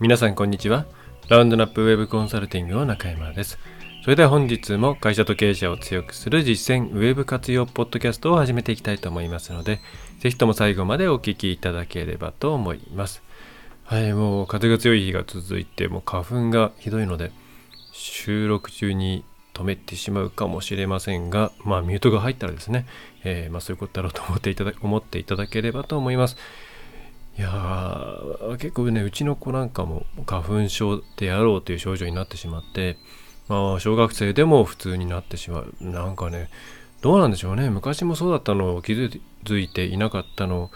皆さんこんにちは。ラウンドナップウェブコンサルティングの中山です。それでは本日も会社と経営者を強くする実践ウェブ活用ポッドキャストを始めていきたいと思いますので、ぜひとも最後までお聞きいただければと思います。はい、もう風が強い日が続いて、もう花粉がひどいので、収録中に止めてしまうかもしれませんが、まあミュートが入ったらですね、えー、まあそういうことだろうと思っていただ思っていただければと思います。いやー、結構ね、うちの子なんかも花粉症であろうという症状になってしまって、まあ小学生でも普通になってしまう。なんかね、どうなんでしょうね。昔もそうだったのを気づいていなかったの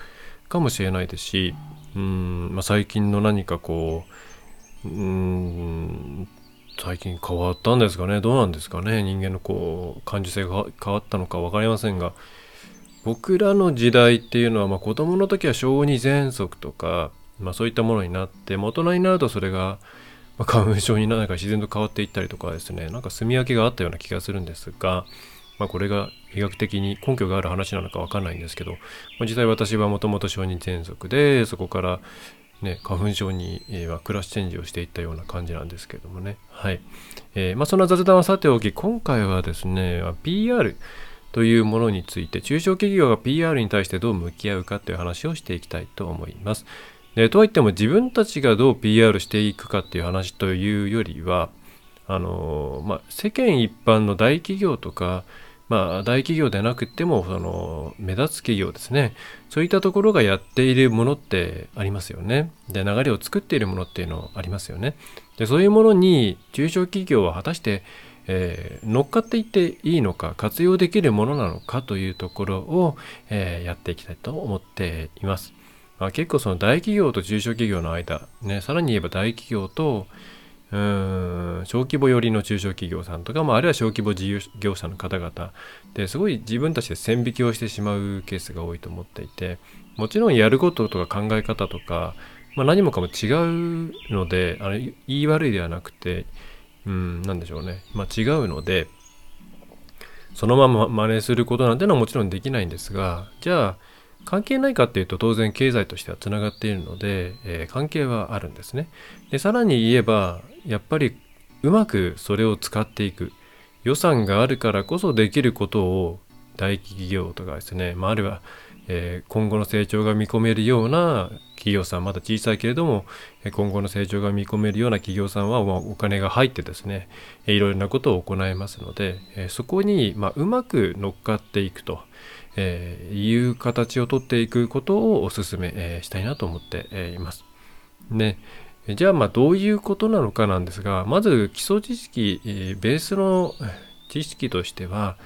かもしれないですし、うん、まあ、最近の何かこう、うん、最近変わったんですかねどうなんですかね人間のこう感受性が変わったのか分かりませんが僕らの時代っていうのは、まあ、子供の時は小児喘息とか、まあ、そういったものになって大人になるとそれが、まあ、花粉症になんか自然と変わっていったりとかですねなんか住み分けがあったような気がするんですが、まあ、これが医学的に根拠がある話なのか分かんないんですけど、まあ、実際私はもともと小児喘息でそこからね、花粉症に、え、はクラスチェンジをしていったような感じなんですけどもね。はい。えー、まあ、そんな雑談はさておき、今回はですね、PR というものについて、中小企業が PR に対してどう向き合うかという話をしていきたいと思います。でとはいっても自分たちがどう PR していくかっていう話というよりは、あのまあ、世間一般の大企業とか、まあ、大企業でなくてもその目立つ企業ですね。そういったところがやっているものってありますよね。で流れを作っているものっていうのありますよね。でそういうものに中小企業は果たして、えー、乗っかっていっていいのか活用できるものなのかというところを、えー、やっていきたいと思っています、まあ、結構その大企業と中小企業の間ねさらに言えば大企業とうーん小規模寄りの中小企業さんとか、まあ、あるいは小規模事業者の方々。ですごい自分たちで線引きをしてしまうケースが多いと思っていてもちろんやることとか考え方とか、まあ、何もかも違うのであの言い悪いではなくてうん何でしょうね、まあ、違うのでそのまま真似することなんてのはもちろんできないんですがじゃあ関係ないかっていうと当然経済としてはつながっているので、えー、関係はあるんですね。でさらに言えばやっぱりうまくそれを使っていく予算があるからこそできることを大企業とかですね、まあ、あるいは、えー、今後の成長が見込めるような企業さんまだ小さいけれども今後の成長が見込めるような企業さんは、ま、お金が入ってですねいろいろなことを行いますので、えー、そこに、ま、うまく乗っかっていくと。えー、いう形をとっていくことをお勧め、えー、したいなと思って、います。で、じゃあまあどういうことなのかなんですが、まず基礎知識、えー、ベースの知識としては、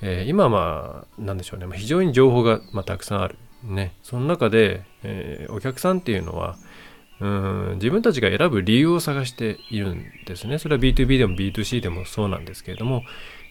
えー、今まあなんでしょうね、非常に情報が、まあ、たくさんある。ね、その中で、えー、お客さんっていうのはうん自分たちが選ぶ理由を探しているんですね。それは B2B でも B2C でもそうなんですけれども、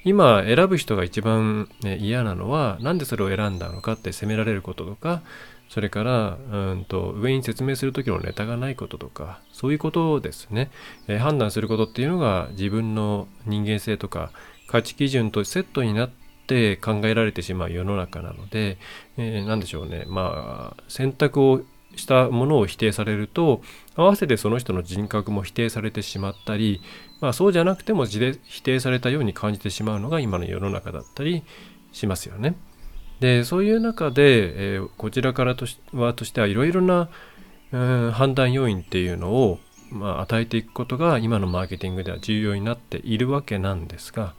今選ぶ人が一番、ね、嫌なのは何でそれを選んだのかって責められることとかそれからうんと上に説明する時のネタがないこととかそういうことですね、えー、判断することっていうのが自分の人間性とか価値基準とセットになって考えられてしまう世の中なので、えー、何でしょうね。まあ選択をしたものを否定されると合わせてその人の人格も否定されてしまったり、まあ、そうじゃなくても否定されたように感じてしまうのが今の世の中だったりしますよね。でそういう中で、えー、こちらからとしはとしてはいろいろな、うん、判断要因っていうのを、まあ、与えていくことが今のマーケティングでは重要になっているわけなんですが、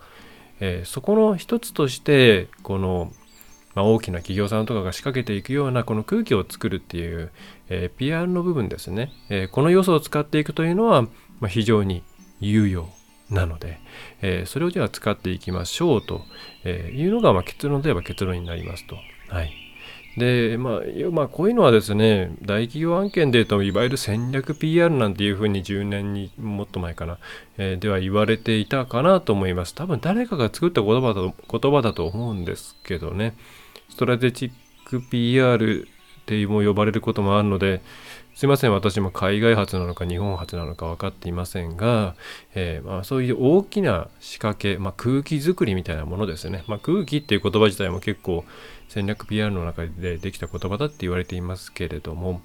えー、そこの一つとしてこのまあ、大きな企業さんとかが仕掛けていくようなこの空気を作るっていう、えー、PR の部分ですね、えー、この要素を使っていくというのは、まあ、非常に有用なので、えー、それをじゃあ使っていきましょうというのが、まあ、結論といえば結論になりますと。はい。で、まあ、まあ、こういうのはですね、大企業案件で言うと、いわゆる戦略 PR なんていうふうに10年にもっと前かな、えー、では言われていたかなと思います。多分誰かが作った言葉だと言葉だと思うんですけどね。ストラテジック PR っても呼ばれることもあるので、すいません、私も海外発なのか日本発なのか分かっていませんが、えー、まあ、そういう大きな仕掛け、まあ、空気作りみたいなものですね。まあ、空気っていう言葉自体も結構戦略 PR の中でできた言葉だって言われていますけれども、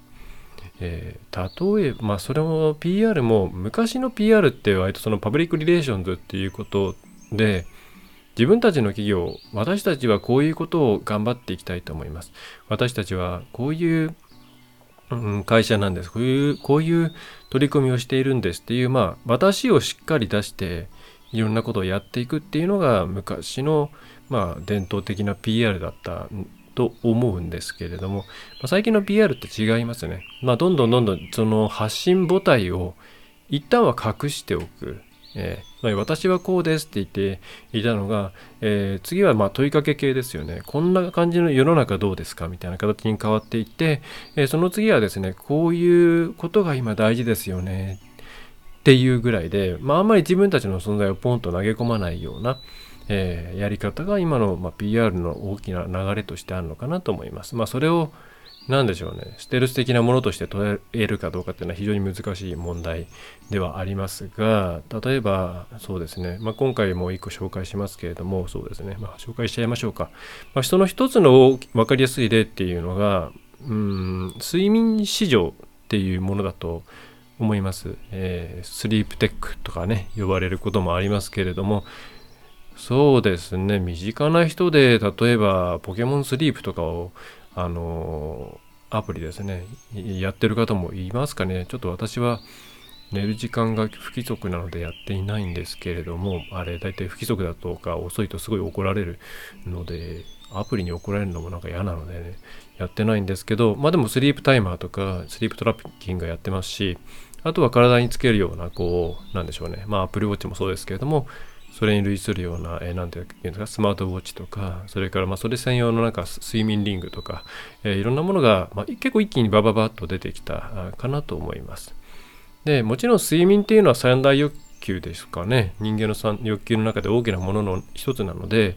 えー、例えば、それも PR も昔の PR って割とその Public Relations っていうことで自分たちの企業私たちはこういうことを頑張っていきたいと思います私たちはこういう、会社なんですこういうこういう取り組みをしているんですっていうまあ私をしっかり出していろんなことをやっていくっていうのが昔のまあ伝統的な PR だったと思うんですけれども、まあ、最近の PR って違いますね。まあ、どんどんどんどんその発信母体を一旦は隠しておく。えー、私はこうですって言っていたのが、えー、次はま問いかけ系ですよね。こんな感じの世の中どうですかみたいな形に変わっていって、えー、その次はですね、こういうことが今大事ですよねっていうぐらいで、まあ、あんまり自分たちの存在をポンと投げ込まないような、え、やり方が今の、ま、PR の大きな流れとしてあるのかなと思います。まあ、それを何でしょうね。ステルス的なものとして捉えるかどうかっていうのは非常に難しい問題ではありますが例えばそうですね、まあ、今回も一個紹介しますけれどもそうですね、まあ、紹介しちゃいましょうか、まあ、その一つの分かりやすい例っていうのがうん睡眠市場っていうものだと思います、えー、スリープテックとかね呼ばれることもありますけれども。そうですね。身近な人で例えばポケモンスリープとかをあのアプリですね。やってる方もいますかね。ちょっと私は寝る時間が不規則なのでやっていないんですけれどもあれ大体不規則だとか遅いとすごい怒られるのでアプリに怒られるのもなんか嫌なのでねやってないんですけどまあでもスリープタイマーとかスリープトラッキングやってますしあとは体につけるようなこうなんでしょうね。まあアプリウォッチもそうですけれどもそれに類するような、えー、ていうんですか、スマートウォッチとか、それから、まあ、それ専用のなんか睡眠リングとか、えー、いろんなものが、まあ、結構一気にバババッと出てきたかなと思います。で、もちろん睡眠っていうのは三大欲求ですかね。人間の欲求の中で大きなものの一つなので、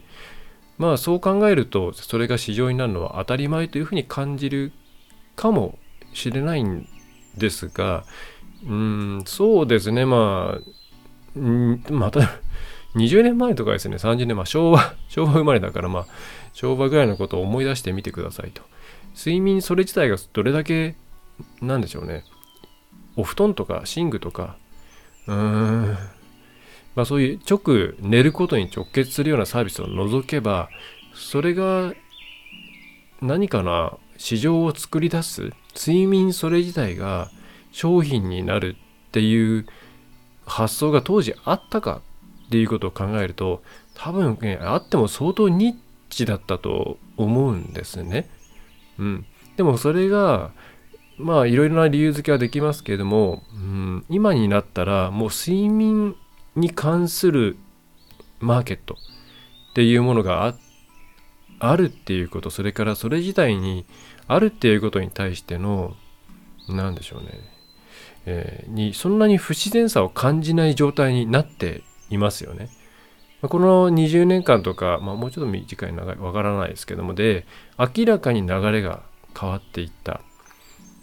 まあそう考えると、それが市場になるのは当たり前というふうに感じるかもしれないんですが、うん、そうですね、まあ、んまた、20年前とかですね、30年、まあ昭和、昭和生まれだからまあ昭和ぐらいのことを思い出してみてくださいと。睡眠それ自体がどれだけ、なんでしょうね。お布団とか寝具とか、うーん、まあそういう直寝ることに直結するようなサービスを除けば、それが何かな市場を作り出す睡眠それ自体が商品になるっていう発想が当時あったかっていうことを考えると多分ねあっても相当ニッチだったと思うんですね。うん、でもそれがまあいろいろな理由付けはできますけれども、うん、今になったらもう睡眠に関するマーケットっていうものがあるっていうことそれからそれ自体にあるっていうことに対しての何でしょうね、えー、にそんなに不自然さを感じない状態になっていますよね。この20年間とか、まあ、もうちょっと短い長いわからないですけどもで明らかに流れが変わっていった。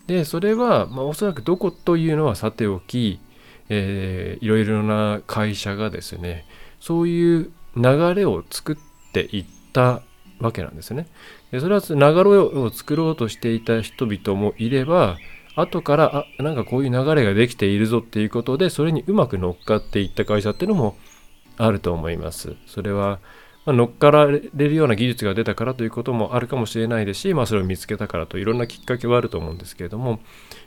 でそれは、まあ、おそらくどこというのはさておき、えー、いろいろな会社がですねそういう流れを作っていったわけなんですね。でそれは流れを作ろうとしていた人々もいれば後からあなんかこういう流れができているぞっていうことでそれにうまく乗っかっていった会社っていうのもあると思います。それは、まあ、乗っかられるような技術が出たからということもあるかもしれないですし、まあ、それを見つけたからといろんなきっかけはあると思うんですけれども、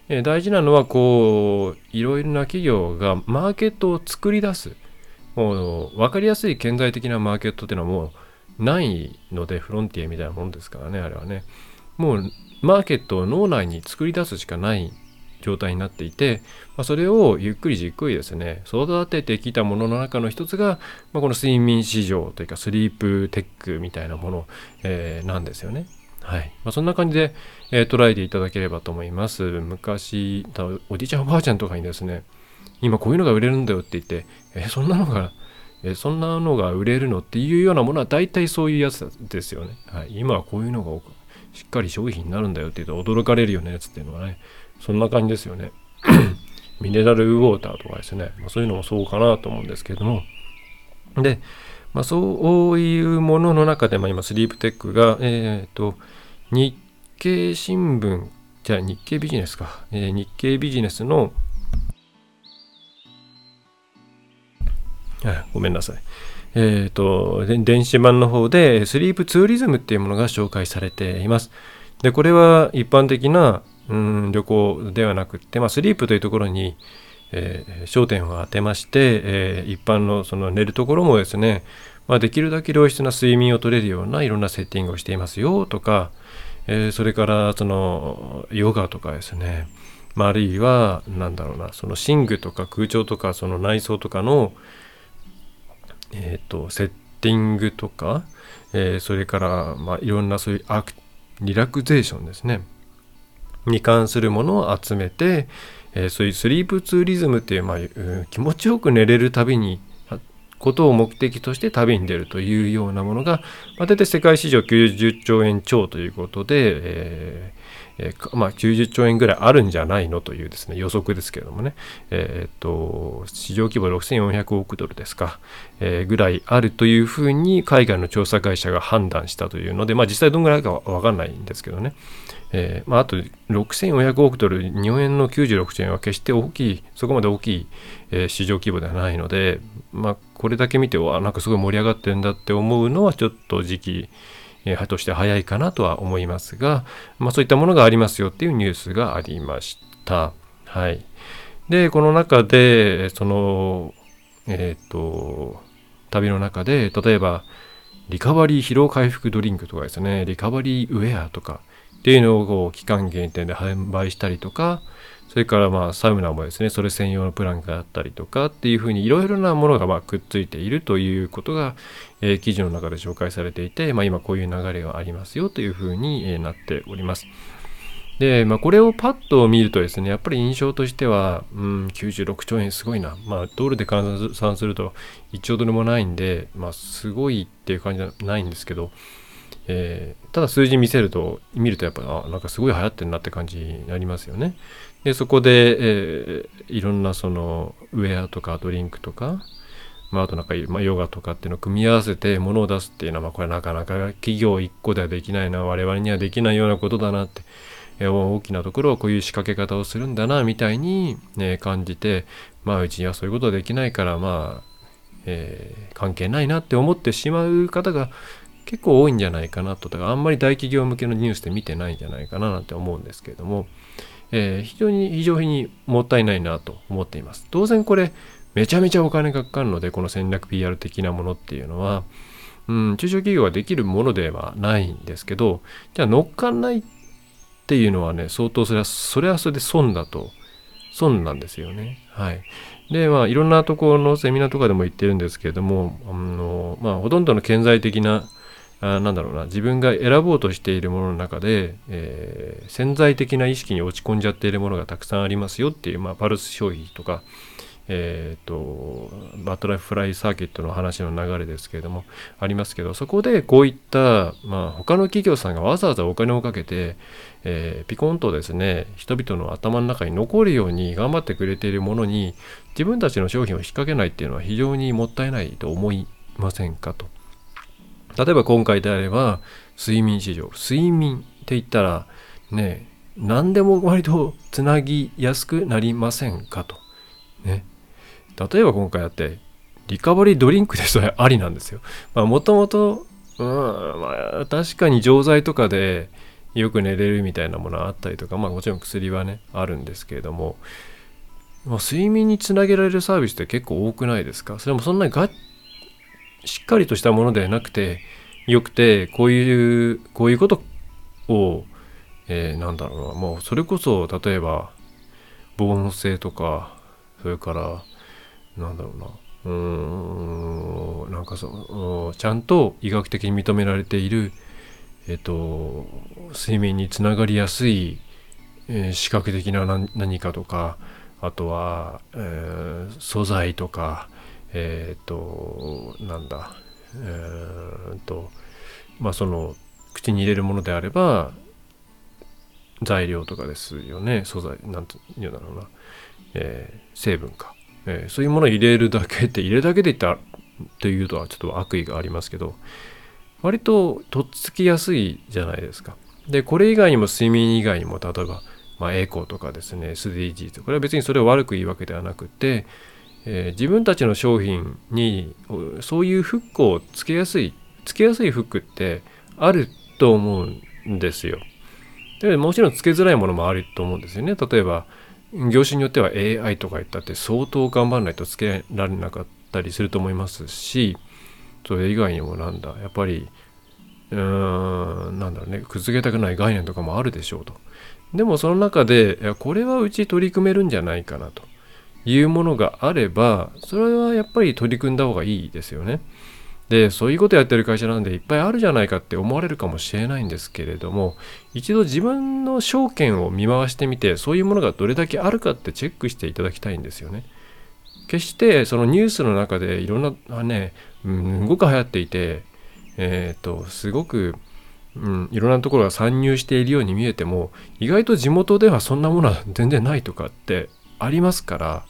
えー、大事なのはこういろいろな企業がマーケットを作り出すもう分かりやすい顕在的なマーケットっていうのはもうないのでフロンティアみたいなもんですからねあれはねもうマーケットを脳内に作り出すしかない状態になっていて、まあ、それをゆっくりじっくりですね育ててきたものの中の一つが、まあ、この睡眠市場というかスリープテックみたいなもの、えー、なんですよね。はいまあ、そんな感じで、えー、捉えていただければと思います。昔おじいちゃんおばあちゃんとかにですね今こういうのが売れるんだよって言ってえー、そんなのがえそんなのが売れるのっていうようなものは大体そういうやつですよね。はい、今はこういうのがしっかり商品になるんだよって言うと驚かれるようなやつっていうのはね、そんな感じですよね。ミネラルウォーターとかですね、まあ、そういうのもそうかなと思うんですけれども。で、まあ、そういうものの中で、まあ、今、スリープテックが、えっ、ー、と、日経新聞じゃあ日経ビジネスか、えー、日経ビジネスのごめんなさい。えっ、ー、と、電子版の方で、スリープツーリズムっていうものが紹介されています。で、これは一般的な、うん、旅行ではなくて、まあ、スリープというところに、えー、焦点を当てまして、えー、一般のその寝るところもですね、まあ、できるだけ良質な睡眠をとれるようないろんなセッティングをしていますよとか、えー、それからそのヨガとかですね、まあ、あるいはなんだろうなその寝具とか空調とかその内装とかの、えーと、セッティングとか、えー、それから、まあ、いろんなそういうアクリラクゼーションですね。に関するものを集めて、えー、そういうスリープツーリズムっていう、まあ、気持ちよく寝れる旅にことを目的として旅に出るというようなものが、まあ、大体世界市場90兆円超ということで、ええー、まあ、90兆円ぐらいあるんじゃないのというですね予測ですけれどもね、えー、と市場規模6400億ドルですか、えー、ぐらいあるというふうに海外の調査会社が判断したというので、まあ、実際どんぐらいかは分かんないんですけどね、えまあ、あと6400億ドル日本円の96兆円は決して大きいそこまで大きい、え、市場規模ではないので、まあ、これだけ見てはなんかすごい盛り上がってるんだって思うのはちょっと時期派として早いかなとは思いますが、まあ、そういったものがありますよっていうニュースがありました。はい。で、この中で、その、えっ、ー、と、旅の中で、例えば、リカバリー疲労回復ドリンクとかですね、リカバリーウェアとかっていうのを期間限定で販売したりとか、それからまあサウナもですね、それ専用のプランがあったりとかっていうふうにいろいろなものがまくっついているということが、え、記事の中で紹介されていて、まあ、今こういう流れがありますよというふうに、なっております。で、まあ、これをパッと見るとですね、やっぱり印象としては、うん、96兆円すごいな。まあ、ドルで換算すると1兆ドルもないんで、まあ、すごいっていう感じじゃないんですけど、えー、ただ数字見せると、見るとやっぱ、あ、なんかすごい流行ってるなって感じになりますよね。でそこで、えー、いろんなそのウェアとかドリンクとか、まあ、あとなんか、まあ、ヨガとかっていうのを組み合わせて物を出すっていうのは、まあ、これなかなか企業1個ではできないな我々にはできないようなことだなって、大きなところはこういう仕掛け方をするんだなみたいに、ね、感じてまあうちにはそういうことできないからまあ、えー、関係ないなって思ってしまう方が結構多いんじゃないかなと。だからあんまり大企業向けのニュースで見てないんじゃないかななんて思うんですけれども、えー、非常に非常にもったいないなと思っています。当然これめちゃめちゃお金がかかるのでこの戦略 PR 的なものっていうのは、うん、中小企業ができるものではないんですけどじゃあ乗っかんないっていうのはね相当それはそれはそれで損だと損なんですよね。はい。でまあいろんなところのセミナーとかでも言ってるんですけれどもあのまあほとんどの顕在的なあなんだろうな自分が選ぼうとしているものの中で、えー、潜在的な意識に落ち込んじゃっているものがたくさんありますよっていう、まあ、パルス消費とか、えーと、バトラフライサーキットの話の流れですけれどもありますけどそこでこういった、まあ、他の企業さんがわざわざお金をかけて、えー、ピコンとですね人々の頭の中に残るように頑張ってくれているものに自分たちの商品を引っ掛けないっていうのは非常にもったいないと思いませんかと。例えば今回であれば睡眠市場睡眠って言ったらね何でも割とつなぎやすくなりませんかと。ね。例えば今回やってリカバリードリンクでそれありなんですよ。まあもともと、うん、まあ確かに錠剤とかでよく寝れるみたいなものはあったりとか、まあもちろん薬はね、あるんですけれども、ま、睡眠につなげられるサービスって結構多くないですか？それもそんなにがしっかりとしたものではなくてよくてこういうこういうことを、えー、なんだろうな。もうそれこそ例えば防音性とかそれからなんだろうな。うーんなんかそのちゃんと医学的に認められているえっ、と睡眠につながりやすい、えー、視覚的な何かとかあとは、えー、素材とかえっ、ー、となんだえー、とまあその口に入れるものであれば材料とかですよね。素材なんて言うんだろうな、えー、成分か、えー、そういうものを入れるだけって入れるだけで言ったらっていうとはちょっと悪意がありますけど割ととっつきやすいじゃないですか。でこれ以外にも睡眠以外にも例えばまあ、エコとかですね SDGs これは別にそれを悪く言うわけではなくて、えー、自分たちの商品にそういうフックをつけやすいつけやすいフックってあると思うんですよ。でもちろんつけづらいものもあると思うんですよね。例えば業種によっては AI とか言ったって相当頑張らないとつけられなかったりすると思いますしそれ以外にもなんだやっぱりうーんなんだろうねくずげたくない概念とかもあるでしょうと。でもその中でいやこれはうち取り組めるんじゃないかなというものがあればそれはやっぱり取り組んだ方がいいですよね。でそういうことやってる会社なんでいっぱいあるじゃないかって思われるかもしれないんですけれども一度自分の証券を見回してみてそういうものがどれだけあるかってチェックしていただきたいんですよね。決してそのニュースの中でいろんなね、うん、すごく流行っていてえっ、ー、とすごく、うん、いろんなところが参入しているように見えても意外と地元ではそんなものは全然ないとかってありますから、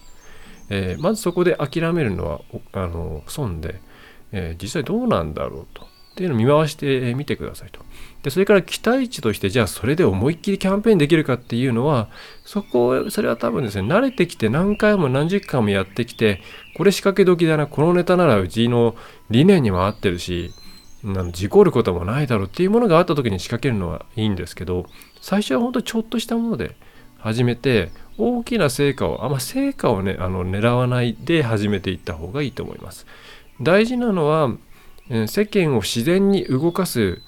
えー、まずそこで諦めるのはあの損で。えー、実際どうなんだろうと。っていうのを見回してみてくださいと。で、それから期待値として、じゃあそれで思いっきりキャンペーンできるかっていうのは、そこ、それは多分ですね、慣れてきて何回も何十回もやってきて、これ仕掛け時だな、このネタならうちの理念にも合ってるし、事故ることもないだろうっていうものがあった時に仕掛けるのはいいんですけど、最初は本当ちょっとしたもので始めて、大きな成果を、あんま成果をね、あの狙わないで始めていった方がいいと思います。大事なのは世間を自然に動かす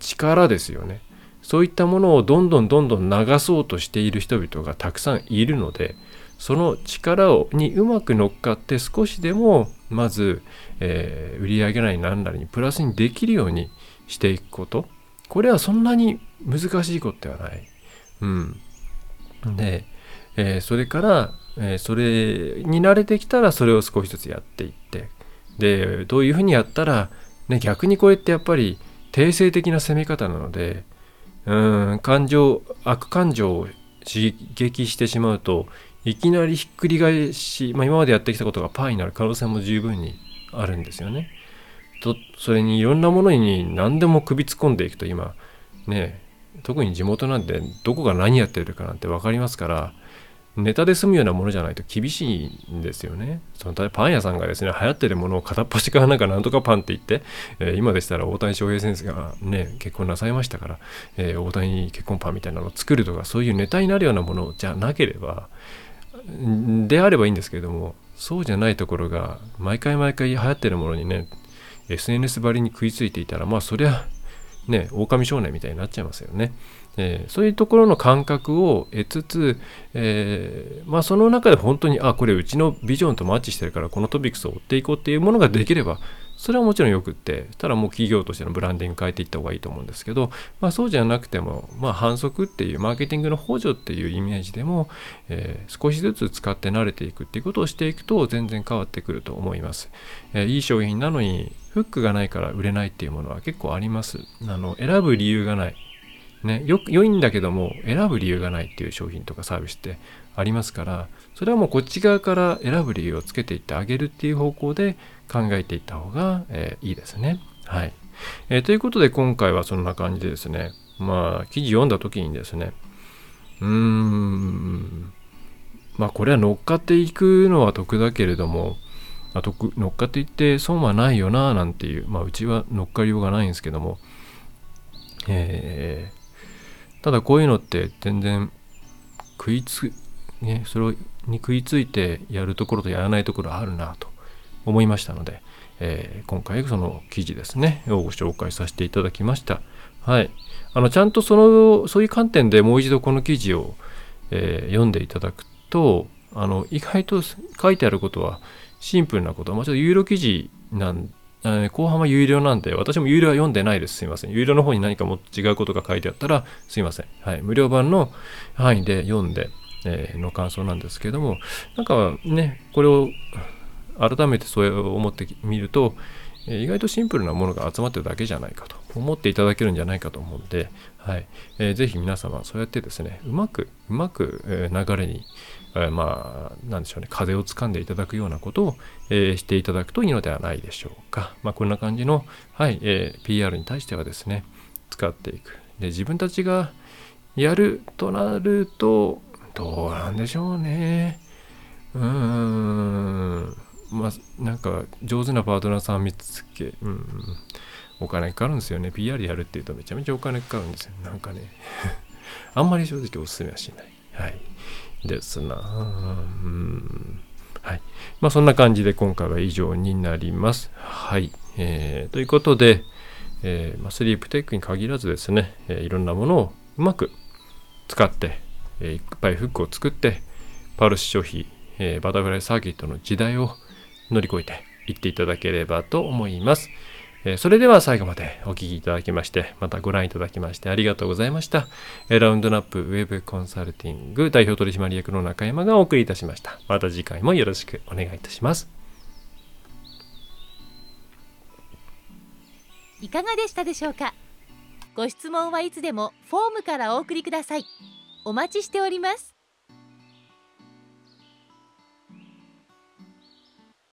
力ですよね。そういったものをどんどんどんどん流そうとしている人々がたくさんいるのでその力をにうまく乗っかって少しでもまず、えー、売り上げなり何なりにプラスにできるようにしていくことこれはそんなに難しいことではない。うん、で、えー、それから、えー、それに慣れてきたらそれを少しずつやっていってでどういうふうにやったら、ね、逆にこれってやっぱり定性的な攻め方なのでうん感情悪感情を刺激してしまうといきなりひっくり返し、まあ、今までやってきたことがパーになる可能性も十分にあるんですよね。とそれにいろんなものに何でも首突っ込んでいくと今ね特に地元なんでどこが何やってるかなんて分かりますからネタで済むようなものじゃないと厳しいんですよね。そのパン屋さんがですね、流行ってるものを片っ端からなんかなんとかパンって言って、えー、今でしたら大谷翔平先生がね、結婚なさいましたから、えー、大谷結婚パンみたいなのを作るとか、そういうネタになるようなものじゃなければ、であればいいんですけれども、そうじゃないところが、毎回毎回流行ってるものにね、SNS ばりに食いついていたら、まあそりゃ、ね、狼少年みたいになっちゃいますよね。えー、そういうところの感覚を得つつ、えー、まあ、その中で本当にあこれうちのビジョンとマッチしてるからこのトピックスを追っていこうっていうものができればそれはもちろんよくってたらもう企業としてのブランディング変えていった方がいいと思うんですけど、まあ、そうじゃなくても、まあ、反則っていうマーケティングの補助っていうイメージでも、えー、少しずつ使って慣れていくっていうことをしていくと全然変わってくると思います、えいい商品なのにフックがないから売れないっていうものは結構あります。あの選ぶ理由がない。ね、よく良いんだけども選ぶ理由がないっていう商品とかサービスってありますからそれはもうこっち側から選ぶ理由をつけていってあげるっていう方向で考えていった方が、えー、いいですね。はい、えー、ということで今回はそんな感じでですねまあ記事読んだ時にですねうーんまあこれは乗っかっていくのは得だけれどもあ得乗っかっていって損はないよななんていうまあうちは乗っかりようがないんですけども。えーただこういうのって全然食いつねそれに食いついてやるところとやらないところあるなと思いましたので、えー、今回その記事ですねをご紹介させていただきました。はい。あのちゃんとそのそういう観点でもう一度この記事を、えー、読んでいただくとあの意外と書いてあることはシンプルなこと、まあ、ちょっと有料記事なん後半は有料なんで、私も有料は読んでないです。すいません。有料の方に何かも違うことが書いてあったら、すいません。はい。無料版の範囲で読んで、えー、の感想なんですけども、なんかね、これを改めてそう思ってみると、意外とシンプルなものが集まってるだけじゃないかと思っていただけるんじゃないかと思うんで、はい。えー、ぜひ皆様そうやってですねうまくうまく、え流れに、えー、まあなんでしょうね風をつかんでいただくようなことを、えー、していただくといいのではないでしょうか、まあ、こんな感じの、はいえー、PR に対してはですね使っていく。で自分たちがやるとなるとどうなんでしょうね。うーん。まあなんか上手なパートナーさん見つけうん。お金かかるんですよね。PR やるっていうとめちゃめちゃお金かかるんですよ。なんかね。あんまり正直おすすめはしない。はい。ですなうん。はい。まあそんな感じで今回は以上になります。はい。えー、ということで、えーまあ、スリープテックに限らずですね、えーいろんなものをうまく使って、えーいっぱいフックを作ってパルス消費、えーバタフライサーキットの時代を乗り越えていっていただければと思います。えーそれでは最後までお聞きいただきまして、またご覧いただきましてありがとうございました。えーラウンドナップウェブコンサルティング代表取締役の中山がお送りいたしました。また次回もよろしくお願いいたします。いかがでしたでしょうか？ご質問はいつでもフォームからお送りくださいお待ちしております